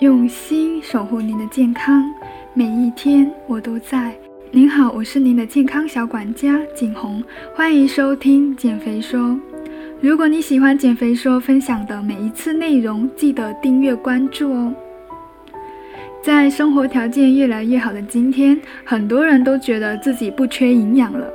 用心守护您的健康，每一天我都在。您好，我是您的健康小管家景红，欢迎收听减肥说。如果你喜欢减肥说分享的每一次内容，记得订阅关注哦。在生活条件越来越好的今天，很多人都觉得自己不缺营养了。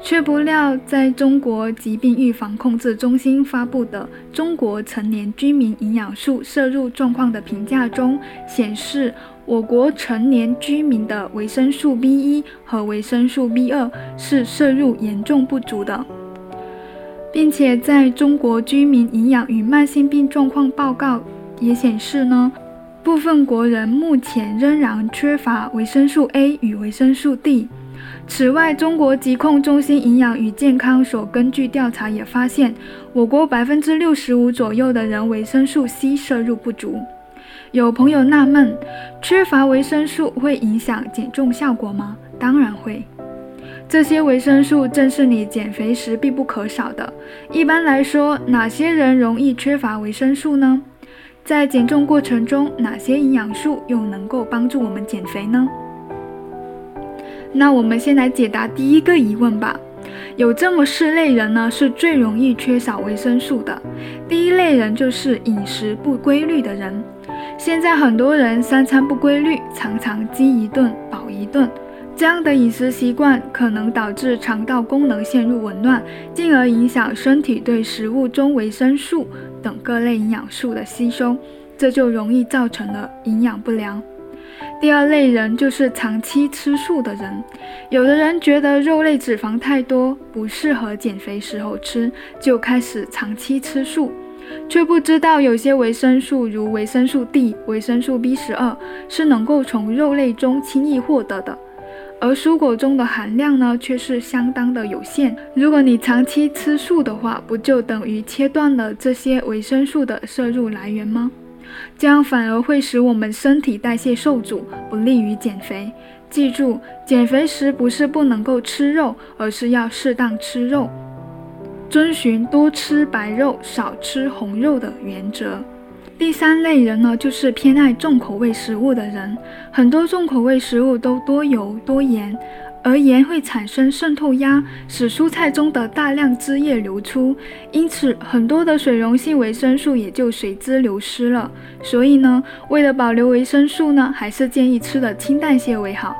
却不料，在中国疾病预防控制中心发布的《中国成年居民营养素摄入状况的评价》中显示，我国成年居民的维生素 B1 和维生素 B2 是摄入严重不足的，并且在中国居民营养与慢性病状况报告也显示呢，部分国人目前仍然缺乏维生素 A 与维生素 D。此外，中国疾控中心营养与健康所根据调查也发现，我国百分之六十五左右的人维生素 C 摄入不足。有朋友纳闷，缺乏维生素会影响减重效果吗？当然会。这些维生素正是你减肥时必不可少的。一般来说，哪些人容易缺乏维生素呢？在减重过程中，哪些营养素又能够帮助我们减肥呢？那我们先来解答第一个疑问吧。有这么四类人呢，是最容易缺少维生素的。第一类人就是饮食不规律的人。现在很多人三餐不规律，常常饥一顿饱一顿，这样的饮食习惯可能导致肠道功能陷入紊乱，进而影响身体对食物中维生素等各类营养素的吸收，这就容易造成了营养不良。第二类人就是长期吃素的人，有的人觉得肉类脂肪太多，不适合减肥时候吃，就开始长期吃素，却不知道有些维生素如维生素 D、维生素 B 十二是能够从肉类中轻易获得的，而蔬果中的含量呢却是相当的有限。如果你长期吃素的话，不就等于切断了这些维生素的摄入来源吗？这样反而会使我们身体代谢受阻，不利于减肥。记住，减肥时不是不能够吃肉，而是要适当吃肉，遵循多吃白肉、少吃红肉的原则。第三类人呢，就是偏爱重口味食物的人。很多重口味食物都多油多盐。而盐会产生渗透压，使蔬菜中的大量汁液流出，因此很多的水溶性维生素也就随之流失了。所以呢，为了保留维生素呢，还是建议吃的清淡些为好。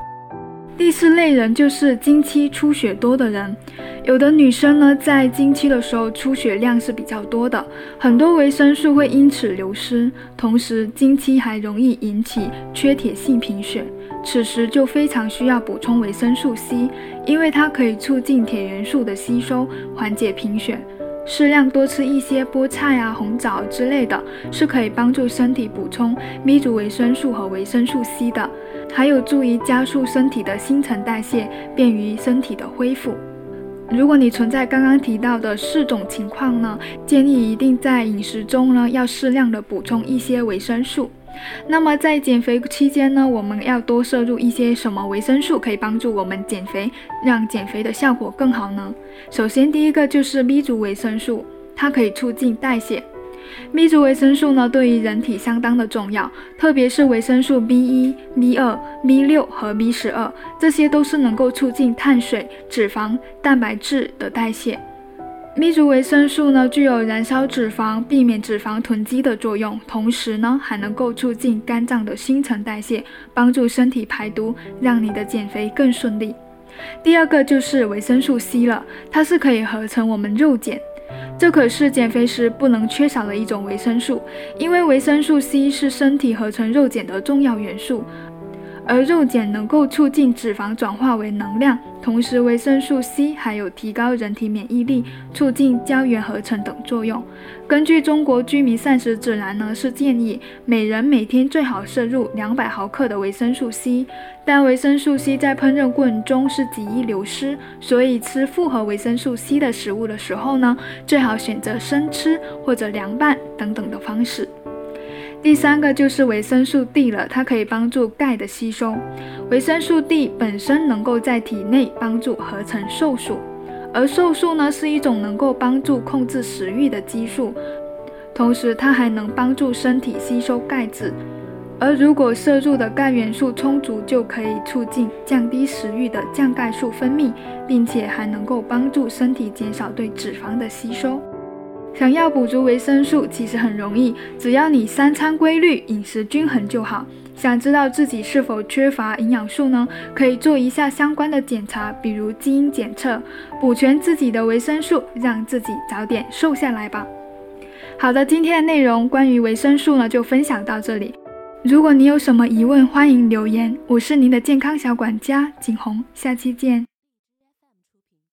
第四类人就是经期出血多的人，有的女生呢，在经期的时候出血量是比较多的，很多维生素会因此流失，同时经期还容易引起缺铁性贫血，此时就非常需要补充维生素 C，因为它可以促进铁元素的吸收，缓解贫血。适量多吃一些菠菜啊、红枣之类的，是可以帮助身体补充 B 族维生素和维生素 C 的。还有助于加速身体的新陈代谢，便于身体的恢复。如果你存在刚刚提到的四种情况呢，建议一定在饮食中呢要适量的补充一些维生素。那么在减肥期间呢，我们要多摄入一些什么维生素可以帮助我们减肥，让减肥的效果更好呢？首先第一个就是 B 族维生素，它可以促进代谢。B 族维生素呢，对于人体相当的重要，特别是维生素 B 一、B 二、B 六和 B 十二，这些都是能够促进碳水、脂肪、蛋白质的代谢。B 族维生素呢，具有燃烧脂肪、避免脂肪囤积的作用，同时呢，还能够促进肝脏的新陈代谢，帮助身体排毒，让你的减肥更顺利。第二个就是维生素 C 了，它是可以合成我们肉碱。这可是减肥时不能缺少的一种维生素，因为维生素 C 是身体合成肉碱的重要元素。而肉碱能够促进脂肪转化为能量，同时维生素 C 还有提高人体免疫力、促进胶原合成等作用。根据中国居民膳食指南呢，是建议每人每天最好摄入两百毫克的维生素 C，但维生素 C 在烹饪过程中是极易流失，所以吃复合维生素 C 的食物的时候呢，最好选择生吃或者凉拌等等的方式。第三个就是维生素 D 了，它可以帮助钙的吸收。维生素 D 本身能够在体内帮助合成瘦素，而瘦素呢是一种能够帮助控制食欲的激素，同时它还能帮助身体吸收钙质。而如果摄入的钙元素充足，就可以促进降低食欲的降钙素分泌，并且还能够帮助身体减少对脂肪的吸收。想要补足维生素，其实很容易，只要你三餐规律、饮食均衡就好。想知道自己是否缺乏营养素呢？可以做一下相关的检查，比如基因检测，补全自己的维生素，让自己早点瘦下来吧。好的，今天的内容关于维生素呢，就分享到这里。如果你有什么疑问，欢迎留言。我是您的健康小管家景红，下期见。